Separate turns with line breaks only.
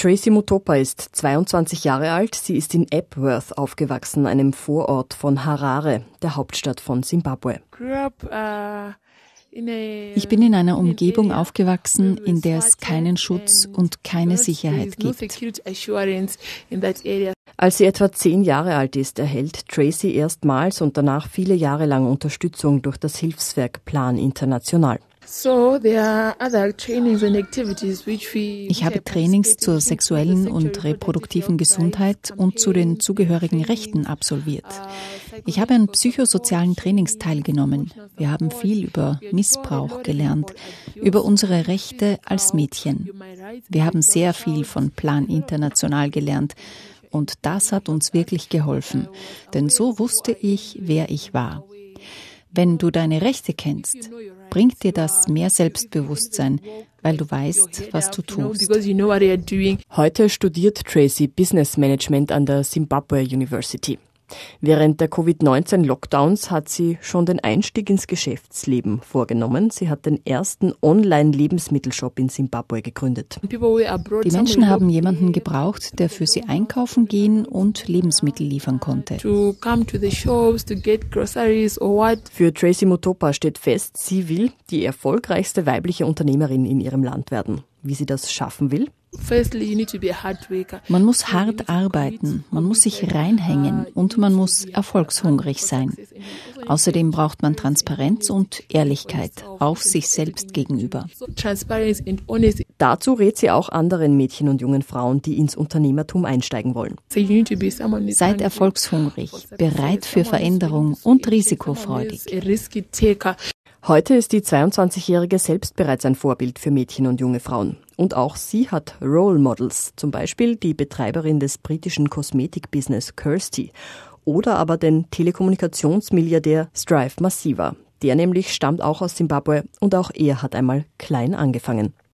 Tracy Mutopa ist 22 Jahre alt. Sie ist in Epworth aufgewachsen, einem Vorort von Harare, der Hauptstadt von Simbabwe.
Uh, ich bin in einer Umgebung aufgewachsen, in der es keinen Schutz und keine Sicherheit gibt.
Als sie etwa zehn Jahre alt ist, erhält Tracy erstmals und danach viele Jahre lang Unterstützung durch das Hilfswerk Plan International.
Ich habe Trainings zur sexuellen und reproduktiven Gesundheit und zu den zugehörigen Rechten absolviert. Ich habe an psychosozialen Trainings teilgenommen. Wir haben viel über Missbrauch gelernt, über unsere Rechte als Mädchen. Wir haben sehr viel von Plan International gelernt. Und das hat uns wirklich geholfen, denn so wusste ich, wer ich war. Wenn du deine Rechte kennst, bringt dir das mehr Selbstbewusstsein, weil du weißt, was du tust.
Heute studiert Tracy Business Management an der Zimbabwe University. Während der Covid-19-Lockdowns hat sie schon den Einstieg ins Geschäftsleben vorgenommen. Sie hat den ersten Online-Lebensmittelshop in Simbabwe gegründet.
Die Menschen haben jemanden gebraucht, der für sie einkaufen gehen und Lebensmittel liefern konnte.
Für Tracy Mutopa steht fest, sie will die erfolgreichste weibliche Unternehmerin in ihrem Land werden. Wie sie das schaffen will?
Man muss hart arbeiten, man muss sich reinhängen und man muss erfolgshungrig sein. Außerdem braucht man Transparenz und Ehrlichkeit, auch sich selbst gegenüber.
Dazu rät sie auch anderen Mädchen und jungen Frauen, die ins Unternehmertum einsteigen wollen.
Seid erfolgshungrig, bereit für Veränderung und risikofreudig.
Heute ist die 22-Jährige selbst bereits ein Vorbild für Mädchen und junge Frauen. Und auch sie hat Role Models, zum Beispiel die Betreiberin des britischen Kosmetikbusiness Kirsty oder aber den Telekommunikationsmilliardär Strive Massiva. Der nämlich stammt auch aus Simbabwe und auch er hat einmal klein angefangen.